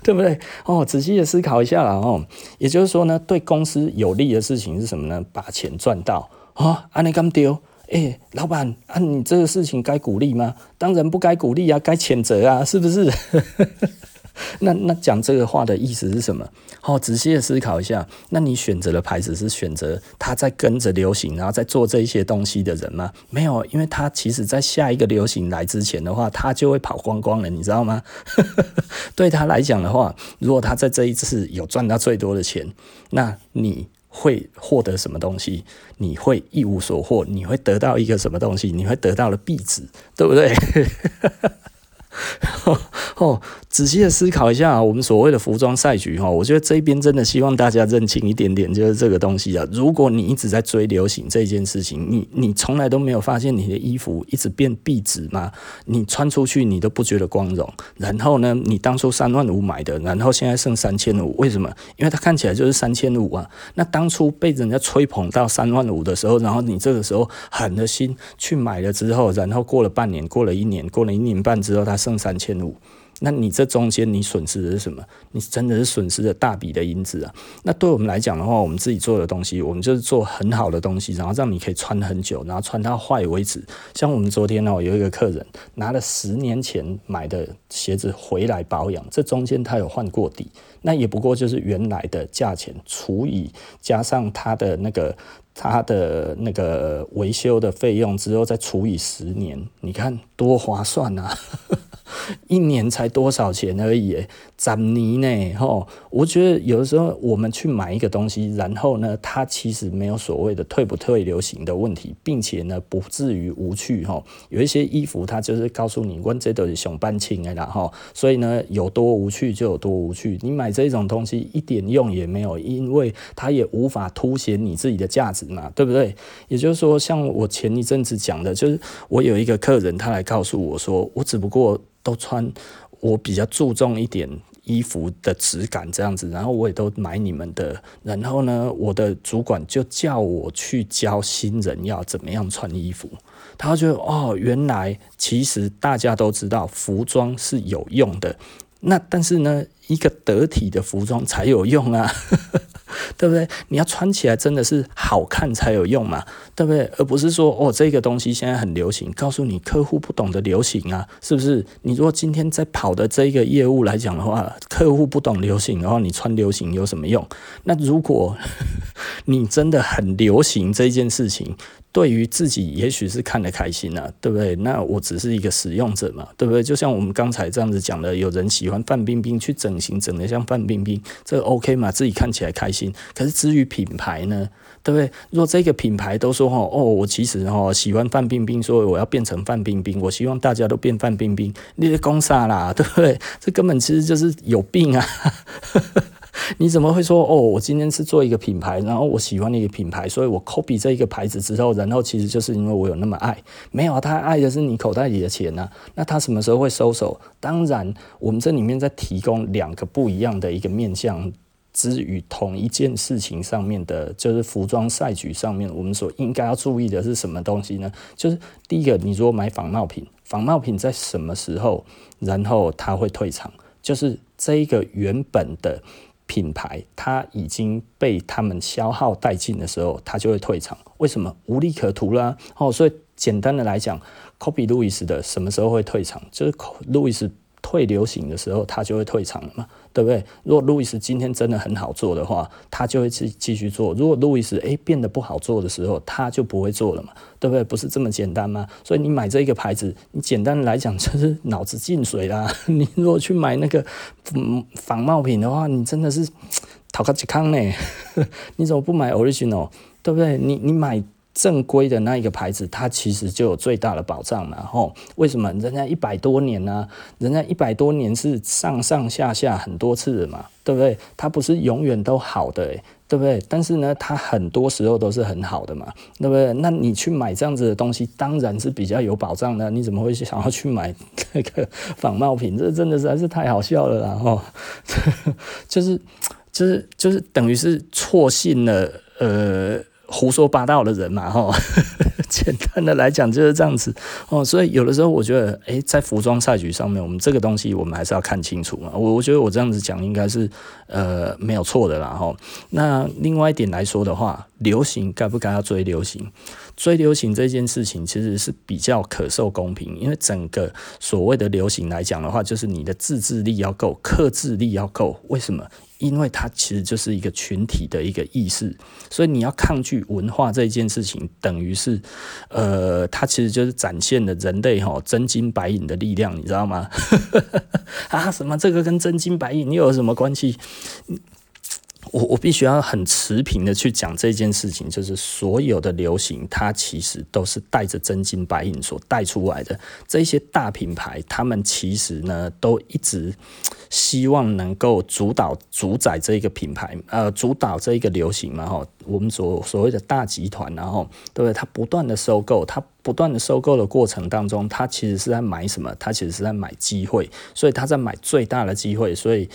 对不对？哦，仔细的思考一下啦哦。也就是说呢，对公司有利的事情是什么呢？把钱赚到啊，安尼咁丢。哎，老板啊，你这个事情该鼓励吗？当然不该鼓励啊，该谴责啊，是不是？那那讲这个话的意思是什么？好，仔细的思考一下。那你选择的牌子是选择他在跟着流行，然后在做这一些东西的人吗？没有，因为他其实在下一个流行来之前的话，他就会跑光光了，你知道吗？对他来讲的话，如果他在这一次有赚到最多的钱，那你会获得什么东西？你会一无所获，你会得到一个什么东西？你会得到了壁纸，对不对？哦，仔细的思考一下，我们所谓的服装赛局哈，我觉得这边真的希望大家认清一点点，就是这个东西啊。如果你一直在追流行这件事情，你你从来都没有发现你的衣服一直变壁纸吗？你穿出去你都不觉得光荣，然后呢，你当初三万五买的，然后现在剩三千五，为什么？因为它看起来就是三千五啊。那当初被人家吹捧到三万五的时候，然后你这个时候狠了心去买了之后，然后过了半年，过了一年，过了一年半之后，它剩三千五。那你这中间你损失的是什么？你真的是损失了大笔的银子啊！那对我们来讲的话，我们自己做的东西，我们就是做很好的东西，然后让你可以穿很久，然后穿到坏为止。像我们昨天呢，有一个客人拿了十年前买的鞋子回来保养，这中间他有换过底，那也不过就是原来的价钱除以加上他的那个他的那个维修的费用之后再除以十年，你看多划算啊！一年才多少钱而已，斩泥呢？吼，我觉得有的时候我们去买一个东西，然后呢，它其实没有所谓的退不退流行的问题，并且呢，不至于无趣。吼，有一些衣服它就是告诉你，问这都是熊半清的啦，吼，所以呢，有多无趣就有多无趣。你买这种东西一点用也没有，因为它也无法凸显你自己的价值嘛，对不对？也就是说，像我前一阵子讲的，就是我有一个客人，他来告诉我说，我只不过。都穿，我比较注重一点衣服的质感这样子，然后我也都买你们的，然后呢，我的主管就叫我去教新人要怎么样穿衣服，他就哦，原来其实大家都知道服装是有用的，那但是呢，一个得体的服装才有用啊。对不对？你要穿起来真的是好看才有用嘛，对不对？而不是说哦，这个东西现在很流行，告诉你客户不懂得流行啊，是不是？你如果今天在跑的这个业务来讲的话，客户不懂流行的话，你穿流行有什么用？那如果 你真的很流行这件事情。对于自己也许是看得开心啊，对不对？那我只是一个使用者嘛，对不对？就像我们刚才这样子讲的，有人喜欢范冰冰去整形，整得像范冰冰，这 OK 嘛？自己看起来开心。可是至于品牌呢，对不对？若这个品牌都说哦，我其实哦喜欢范冰冰，所以我要变成范冰冰，我希望大家都变范冰冰，你在讲啥啦？对不对？这根本其实就是有病啊！你怎么会说哦？我今天是做一个品牌，然后我喜欢一个品牌，所以我 copy 这一个牌子之后，然后其实就是因为我有那么爱，没有他爱的是你口袋里的钱呐、啊。那他什么时候会收手？当然，我们这里面在提供两个不一样的一个面向之于同一件事情上面的，就是服装赛局上面，我们所应该要注意的是什么东西呢？就是第一个，你如果买仿冒品，仿冒品在什么时候，然后它会退场？就是这一个原本的。品牌它已经被他们消耗殆尽的时候，它就会退场。为什么？无利可图啦。哦，所以简单的来讲，Kobe Louis 的什么时候会退场？就是 Louis 退流行的时候，它就会退场嘛。对不对？如果路易斯今天真的很好做的话，他就会继继续做；如果路易斯诶变得不好做的时候，他就不会做了嘛，对不对？不是这么简单吗？所以你买这一个牌子，你简单来讲就是脑子进水啦。你如果去买那个嗯仿冒品的话，你真的是讨个健康呢。你怎么不买 original？对不对？你你买。正规的那一个牌子，它其实就有最大的保障嘛，吼？为什么？人家一百多年呢、人家一百多年是上上下下很多次的嘛，对不对？它不是永远都好的、对不对？但是呢，它很多时候都是很好的嘛，对不对？那你去买这样子的东西，当然是比较有保障的。你怎么会想要去买 那个仿冒品？这真的实在是太好笑了啦，吼！就是就是就是等于是错信了，呃。胡说八道的人嘛，哈，简单的来讲就是这样子哦。所以有的时候我觉得，诶，在服装赛局上面，我们这个东西我们还是要看清楚嘛。我我觉得我这样子讲应该是呃没有错的啦，哈。那另外一点来说的话，流行该不该要追流行？追流行这件事情其实是比较可受公平，因为整个所谓的流行来讲的话，就是你的自制力要够，克制力要够。为什么？因为它其实就是一个群体的一个意识，所以你要抗拒文化这件事情，等于是，呃，它其实就是展现了人类哈真金白银的力量，你知道吗？啊，什么这个跟真金白银又有什么关系？我我必须要很持平的去讲这件事情，就是所有的流行，它其实都是带着真金白银所带出来的。这些大品牌，他们其实呢，都一直希望能够主导、主宰这一个品牌，呃，主导这一个流行嘛，哈。我们所所谓的大集团，然后对不对？它不断的收购，它不断的收购的过程当中，他其实是在买什么？他其实是在买机会，所以他在买最大的机会，所以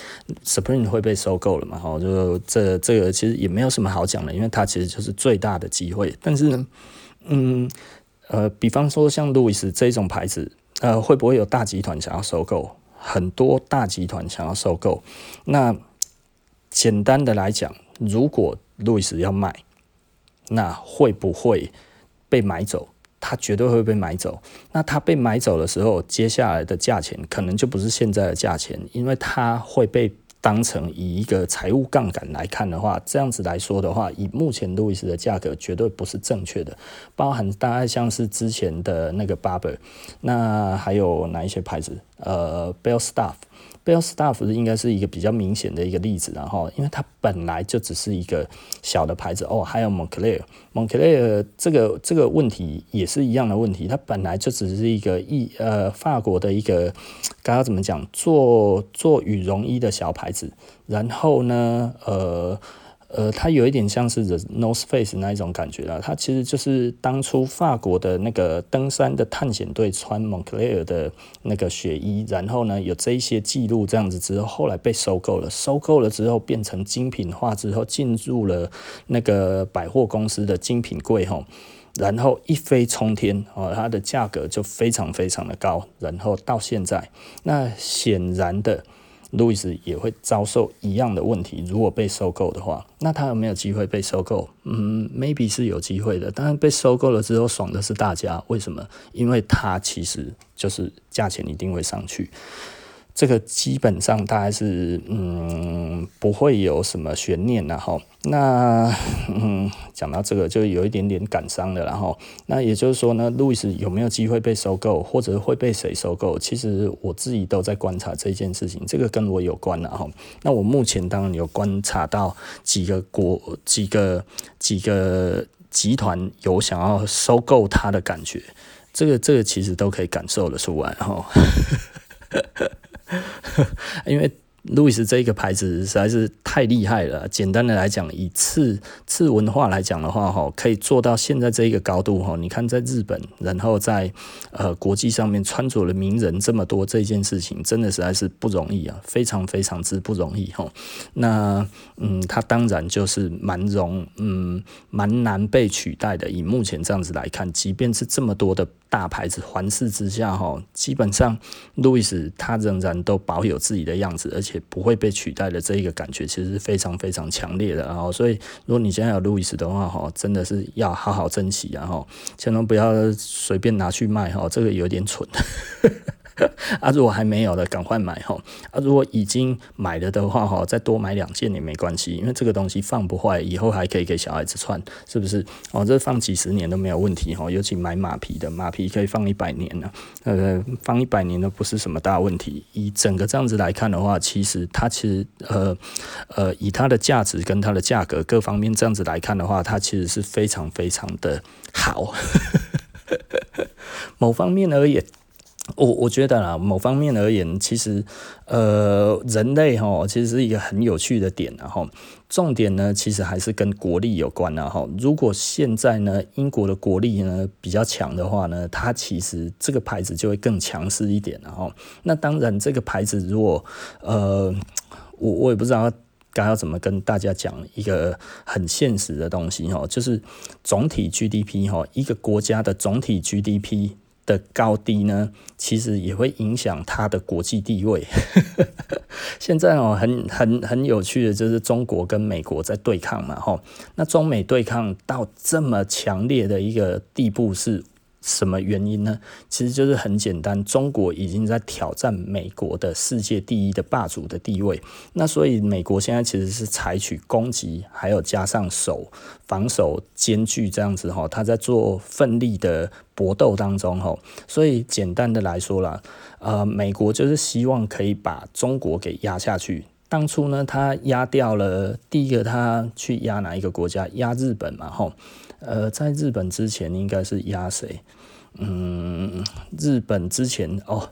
Supreme 会被收购了嘛？哈，就这这个其实也没有什么好讲的，因为它其实就是最大的机会。但是呢，嗯呃，比方说像路易斯这种牌子，呃，会不会有大集团想要收购？很多大集团想要收购。那简单的来讲，如果路易斯要卖，那会不会被买走？它绝对会被买走。那它被买走的时候，接下来的价钱可能就不是现在的价钱，因为它会被当成以一个财务杠杆来看的话，这样子来说的话，以目前路易斯的价格绝对不是正确的。包含大概像是之前的那个 Barber，那还有哪一些牌子？呃 b e l l Staff。Bell Staff 应该是一个比较明显的一个例子，然后因为它本来就只是一个小的牌子哦，还有 Moncler，Moncler 这个这个问题也是一样的问题，它本来就只是一个一呃法国的一个刚刚怎么讲做做羽绒衣的小牌子，然后呢呃。呃，它有一点像是 The North Face 那一种感觉啦。它其实就是当初法国的那个登山的探险队穿 Moncler 的那个雪衣，然后呢有这一些记录这样子之后，后来被收购了。收购了之后变成精品化之后，进入了那个百货公司的精品柜吼，然后一飞冲天哦，它的价格就非常非常的高。然后到现在，那显然的。路易斯也会遭受一样的问题。如果被收购的话，那他有没有机会被收购？嗯，maybe 是有机会的。当然被收购了之后，爽的是大家。为什么？因为他其实就是价钱一定会上去。这个基本上大概是嗯不会有什么悬念然后那嗯 讲到这个就有一点点感伤的然后那也就是说呢，路易斯有没有机会被收购，或者会被谁收购？其实我自己都在观察这件事情，这个跟我有关然后那我目前当然有观察到几个国几个几个集团有想要收购它的感觉，这个这个其实都可以感受得出来哈。因为路易斯这一个牌子实在是太厉害了。简单的来讲，以次次文化来讲的话，哈，可以做到现在这一个高度，哈。你看，在日本，然后在呃国际上面穿着的名人这么多，这件事情真的实在是不容易啊，非常非常之不容易，哈。那嗯，他当然就是蛮容，嗯，蛮难被取代的。以目前这样子来看，即便是这么多的。大牌子环视之下，哈，基本上路易斯他仍然都保有自己的样子，而且也不会被取代的这一个感觉，其实是非常非常强烈的。然后，所以如果你现在有路易斯的话，哈，真的是要好好珍惜，然后千万不要随便拿去卖，哈，这个有点蠢。啊，如果还没有的，赶快买哈！啊，如果已经买了的话哈，再多买两件也没关系，因为这个东西放不坏，以后还可以给小孩子穿，是不是？哦，这放几十年都没有问题哈，尤其买马皮的，马皮可以放一百年呢，呃，放一百年都不是什么大问题。以整个这样子来看的话，其实它其实呃呃，以它的价值跟它的价格各方面这样子来看的话，它其实是非常非常的好。某方面而言。我我觉得啦，某方面而言，其实，呃，人类哈，其实是一个很有趣的点，然后重点呢，其实还是跟国力有关，然后如果现在呢，英国的国力呢比较强的话呢，它其实这个牌子就会更强势一点，然后那当然这个牌子如果，呃，我我也不知道。该要怎么跟大家讲一个很现实的东西哈，就是总体 GDP 哈，一个国家的总体 GDP 的高低呢，其实也会影响它的国际地位。现在哦，很很很有趣的就是中国跟美国在对抗嘛，哈，那中美对抗到这么强烈的一个地步是。什么原因呢？其实就是很简单，中国已经在挑战美国的世界第一的霸主的地位。那所以美国现在其实是采取攻击，还有加上守防守兼具这样子哈，他在做奋力的搏斗当中哈。所以简单的来说啦，呃，美国就是希望可以把中国给压下去。当初呢，他压掉了第一个，他去压哪一个国家？压日本嘛，吼。呃，在日本之前应该是压谁？嗯，日本之前哦，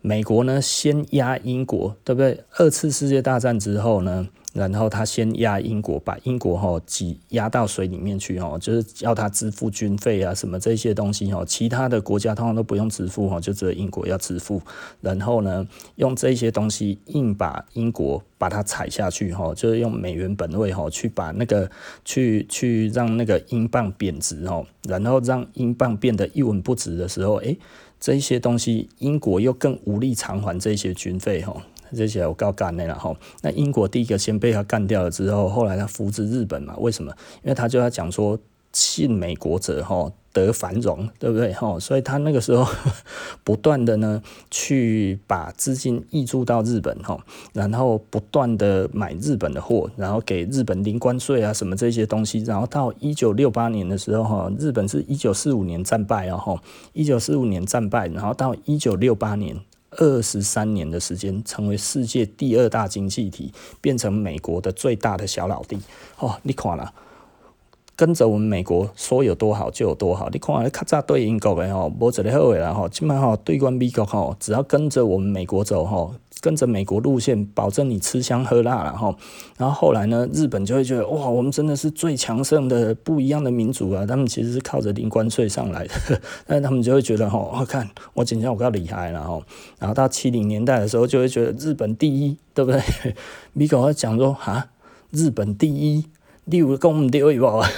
美国呢先压英国，对不对？二次世界大战之后呢？然后他先压英国，把英国哈挤压到水里面去哈，就是要他支付军费啊什么这些东西哈，其他的国家通常都不用支付哈，就只有英国要支付。然后呢，用这些东西硬把英国把它踩下去哈，就是用美元本位哈去把那个去去让那个英镑贬值哦，然后让英镑变得一文不值的时候，诶，这些东西英国又更无力偿还这些军费哈。这些我告干的了哈，那英国第一个先被他干掉了之后，后来他扶植日本嘛？为什么？因为他就要讲说信美国者哈得繁荣，对不对哈？所以他那个时候 不断的呢去把资金挹注到日本哈，然后不断的买日本的货，然后给日本零关税啊什么这些东西，然后到一九六八年的时候哈，日本是一九四五年战败啊哈，一九四五年战败，然后到一九六八年。二十三年的时间，成为世界第二大经济体，变成美国的最大的小老弟。哦，你看了，跟着我们美国说有多好就有多好。你看，你较早对英国的吼，无一个好诶啦吼，今麦吼对关美国吼，只要跟着我们美国走吼。跟着美国路线，保证你吃香喝辣了哈。然后后来呢，日本就会觉得哇，我们真的是最强盛的不一样的民族啊。他们其实是靠着零关税上来的，但他们就会觉得吼，我看我今天我较厉害了吼。然后到七零年代的时候，就会觉得日本第一，对不对？美国讲说啊，日本第一，你有跟我们丢一包啊。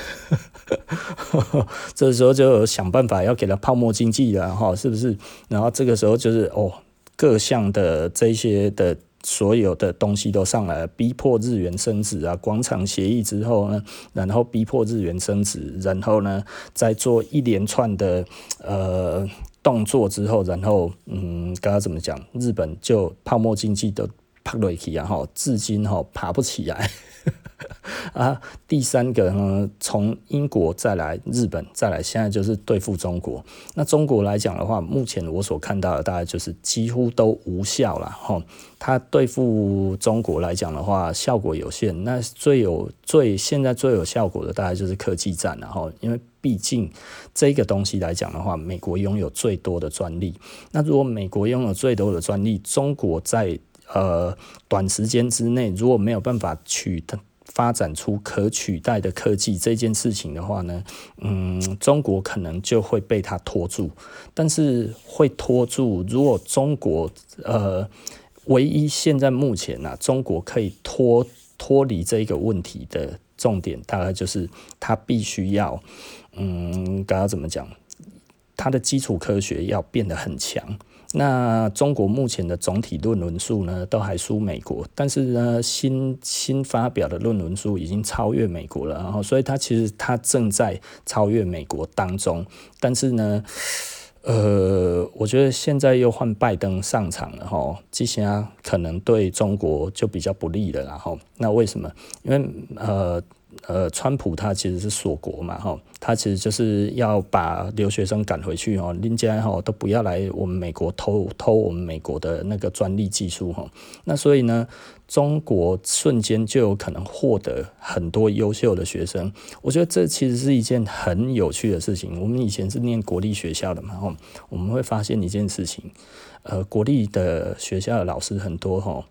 这时候就想办法要给他泡沫经济了哈，是不是？然后这个时候就是哦。各项的这些的所有的东西都上来了，逼迫日元升值啊！广场协议之后呢，然后逼迫日元升值，然后呢，再做一连串的呃动作之后，然后嗯，刚刚怎么讲？日本就泡沫经济的趴落去啊！哈，至今哈爬不起来。啊，第三个呢，从英国再来日本，再来现在就是对付中国。那中国来讲的话，目前我所看到的大概就是几乎都无效了哈。它对付中国来讲的话，效果有限。那最有最现在最有效果的大概就是科技战了哈，因为毕竟这个东西来讲的话，美国拥有最多的专利。那如果美国拥有最多的专利，中国在呃短时间之内如果没有办法取得。发展出可取代的科技这件事情的话呢，嗯，中国可能就会被它拖住。但是会拖住，如果中国呃，唯一现在目前呢、啊，中国可以脱脱离这个问题的重点，大概就是它必须要，嗯，该要怎么讲？它的基础科学要变得很强。那中国目前的总体论文数呢，都还输美国，但是呢，新新发表的论文数已经超越美国了，然后所以它其实它正在超越美国当中，但是呢，呃，我觉得现在又换拜登上场了哈，这些可能对中国就比较不利了，然后那为什么？因为呃。呃，川普他其实是锁国嘛，哈，他其实就是要把留学生赶回去，哈，人家哈都不要来我们美国偷偷我们美国的那个专利技术，哈，那所以呢，中国瞬间就有可能获得很多优秀的学生，我觉得这其实是一件很有趣的事情。我们以前是念国立学校的嘛，哈，我们会发现一件事情，呃，国立的学校的老师很多，哈，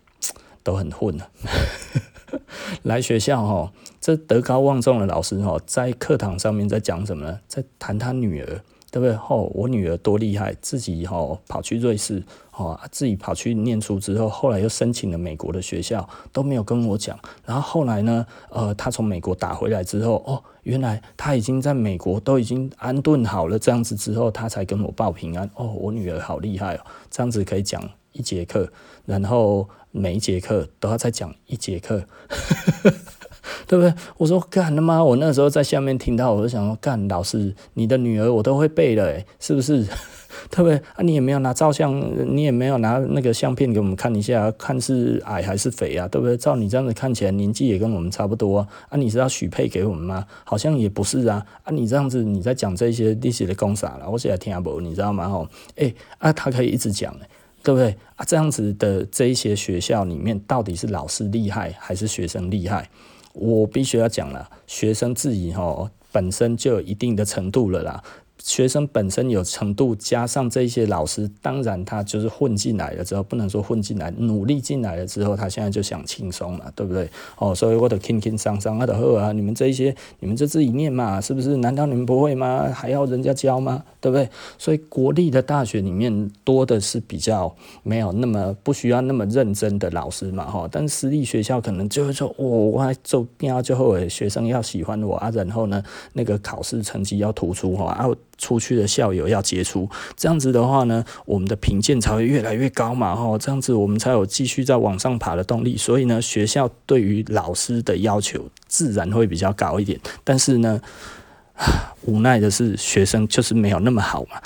都很混的。来学校哈，这德高望重的老师哈，在课堂上面在讲什么呢？在谈他女儿对不对？哦，我女儿多厉害，自己哦跑去瑞士，哦自己跑去念书之后，后来又申请了美国的学校，都没有跟我讲。然后后来呢，呃，她从美国打回来之后，哦，原来她已经在美国都已经安顿好了，这样子之后，她才跟我报平安。哦，我女儿好厉害哦，这样子可以讲一节课，然后每一节课都要再讲一节课。对不对？我说干他妈！我那时候在下面听到，我就想说干老师，你的女儿我都会背了，诶，是不是？对不对？啊，你也没有拿照相，你也没有拿那个相片给我们看一下，看是矮还是肥啊？对不对？照你这样子看起来，年纪也跟我们差不多啊。啊，你是要许配给我们吗？好像也不是啊。啊，你这样子你在讲这些历史的公啥了？我现在听不，你知道吗？吼，诶，啊，他可以一直讲，对不对？啊，这样子的这一些学校里面，到底是老师厉害还是学生厉害？我必须要讲了，学生质疑哈本身就有一定的程度了啦。学生本身有程度，加上这些老师，当然他就是混进来了之后，不能说混进来，努力进来了之后，他现在就想轻松嘛，对不对？哦，所以我的轻轻松松，我的好啊，你们这一些，你们就自己念嘛，是不是？难道你们不会吗？还要人家教吗？对不对？所以国立的大学里面多的是比较没有那么不需要那么认真的老师嘛，哈。但私立学校可能就会说，哦，我还做边最后学生要喜欢我啊，然后呢，那个考试成绩要突出哈啊。出去的校友要杰出，这样子的话呢，我们的评鉴才会越来越高嘛，吼，这样子我们才有继续在往上爬的动力。所以呢，学校对于老师的要求自然会比较高一点。但是呢，无奈的是，学生就是没有那么好嘛。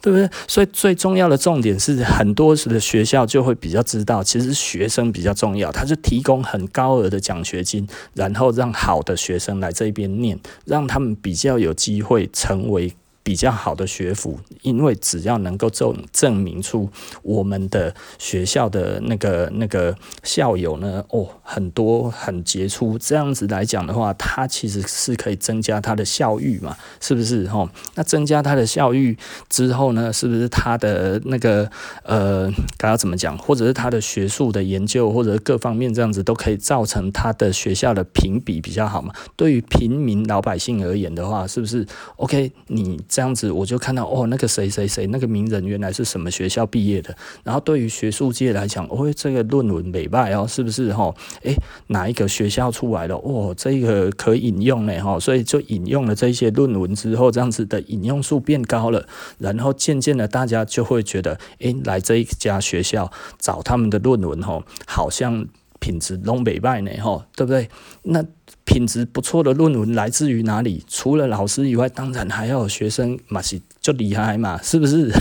对不对？所以最重要的重点是，很多时的学校就会比较知道，其实学生比较重要，他就提供很高额的奖学金，然后让好的学生来这边念，让他们比较有机会成为。比较好的学府，因为只要能够证证明出我们的学校的那个那个校友呢，哦，很多很杰出，这样子来讲的话，他其实是可以增加他的校誉嘛，是不是？吼，那增加他的校誉之后呢，是不是他的那个呃，该要怎么讲，或者是他的学术的研究，或者各方面这样子，都可以造成他的学校的评比比较好嘛？对于平民老百姓而言的话，是不是？OK，你。这样子我就看到哦，那个谁谁谁那个名人原来是什么学校毕业的。然后对于学术界来讲，哦，这个论文美败哦，是不是哈？诶，哪一个学校出来了？哦，这个可引用呢哈，所以就引用了这些论文之后，这样子的引用数变高了。然后渐渐的，大家就会觉得，诶，来这一家学校找他们的论文哈，好像品质拢美败呢哈，对不对？那。品质不错的论文来自于哪里？除了老师以外，当然还要有学生嘛，是就厉害嘛，是不是？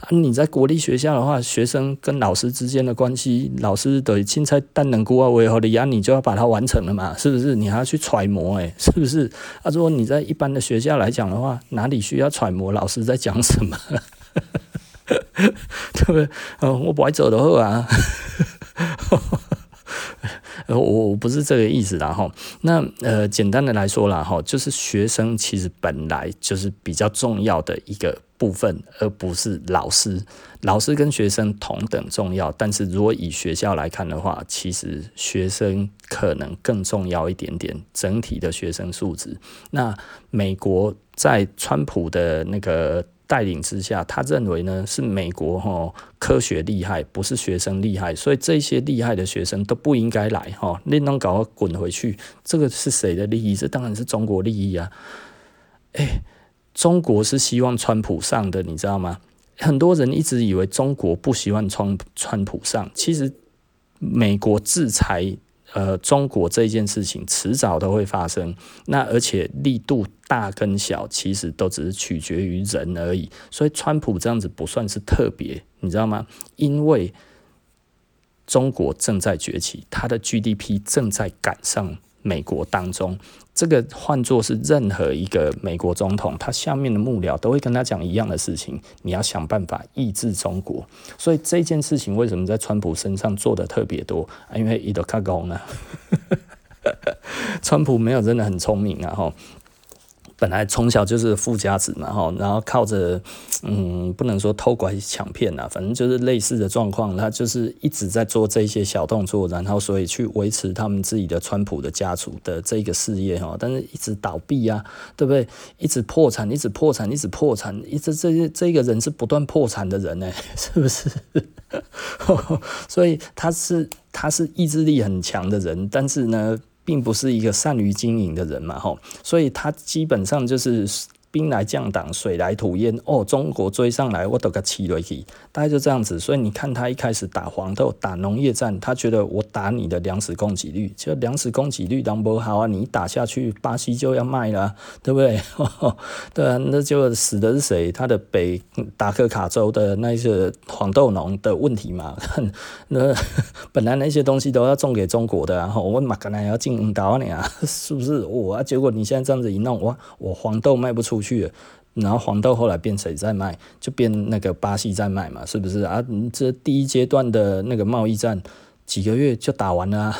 啊你在国立学校的话，学生跟老师之间的关系，老师的青菜蛋能锅啊，为何的呀？你就要把它完成了嘛，是不是？你还要去揣摩，诶，是不是？啊，如果你在一般的学校来讲的话，哪里需要揣摩老师在讲什么？对不对？哦，我不爱走的话啊。呃，我我不是这个意思啦哈。那呃，简单的来说啦哈，就是学生其实本来就是比较重要的一个部分，而不是老师。老师跟学生同等重要，但是如果以学校来看的话，其实学生可能更重要一点点。整体的学生素质。那美国在川普的那个。带领之下，他认为呢是美国哈科学厉害，不是学生厉害，所以这些厉害的学生都不应该来哈，你能搞滚回去，这个是谁的利益？这当然是中国利益啊！哎，中国是希望川普上的，你知道吗？很多人一直以为中国不希望川川普上，其实美国制裁。呃，中国这件事情迟早都会发生，那而且力度大跟小，其实都只是取决于人而已。所以，川普这样子不算是特别，你知道吗？因为中国正在崛起，它的 GDP 正在赶上。美国当中，这个换作是任何一个美国总统，他下面的幕僚都会跟他讲一样的事情：你要想办法抑制中国。所以这件事情为什么在川普身上做的特别多？因为伊德卡高呢，川普没有真的很聪明啊！哈，本来从小就是富家子嘛，哈，然后靠着，嗯，不能说偷拐抢骗啊，反正就是类似的状况，他就是一直在做这些小动作，然后所以去维持他们自己的川普的家族的这个事业哈，但是一直倒闭啊，对不对？一直破产，一直破产，一直破产，一直这这这个人是不断破产的人呢，是不是？所以他是他是意志力很强的人，但是呢，并不是一个善于经营的人嘛，吼，所以他基本上就是。兵来将挡，水来土掩。哦，中国追上来，我都给气了去。大概就这样子，所以你看他一开始打黄豆、打农业战，他觉得我打你的粮食供给率，就粮食供给率当不好啊，你打下去，巴西就要卖了，对不对？对啊，那就死的是谁？他的北达科卡州的那些黄豆农的问题嘛。那本来那些东西都要种给中国的，然后我马可能要进岛你啊，是不是？我、啊，结果你现在这样子一弄，哇，我黄豆卖不出。去，然后黄豆后来变谁在卖，就变那个巴西在卖嘛，是不是啊？这第一阶段的那个贸易战几个月就打完了啊，